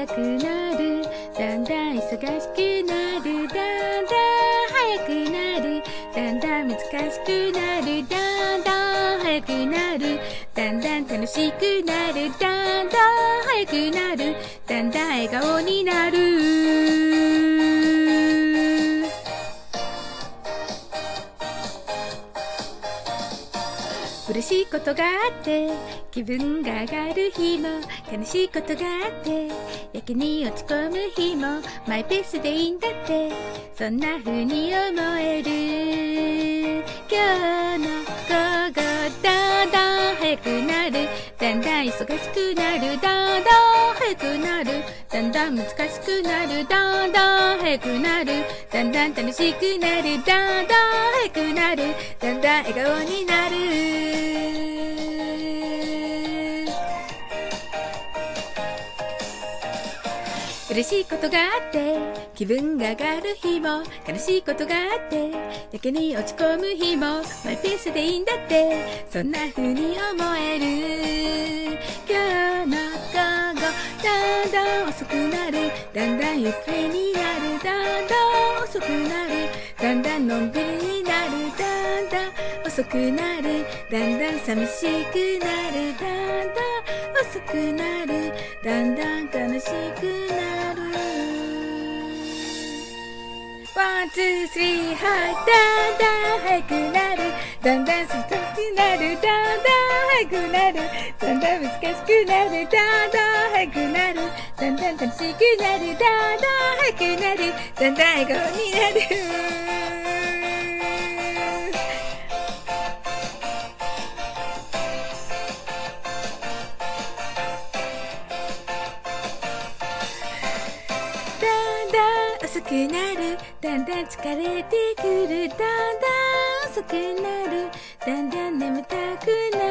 早くなる。だんだん忙しくなる。だんだん早くなる。だんだん難しくなる。だんだん早くなるだんだん楽しくなる。だんだん早くなる。嬉しいことがあって気分が上がる日も悲しいことがあってやけに落ち込む日もマイペースでいいんだってそんな風に思える。今日の午後だんだん早くなる。だんだん忙しくなる。だんだん早くなる。だんだん難しくなる。だんだん早くなる。だんだん楽しくなる。だんだん早くなる。だんだん笑顔になる。嬉しいことがあって気分が上がる日も悲しいことがあってやけに落ち込む日もマイペースでいいんだってそんな風に思える。今日の午後だんだん遅くなる。だんだんゆっくりになる。だんだん遅くなる。だんだんのんびりになる。だんだん遅くなる。だんだん寂しくなる。だんだん遅くなる。だんだん悲しくなる。 one, two, three、はい、だんだん速くなる。だんだん進みなるだんだん速くなる。だんだん難しくなるだんだん速くなる。だんだん楽しくなるだんだん速くなる。だんだん笑顔になる。だん遅くなる。だんだん疲れてくる。だんだん遅くなる。だんだん眠たくなる。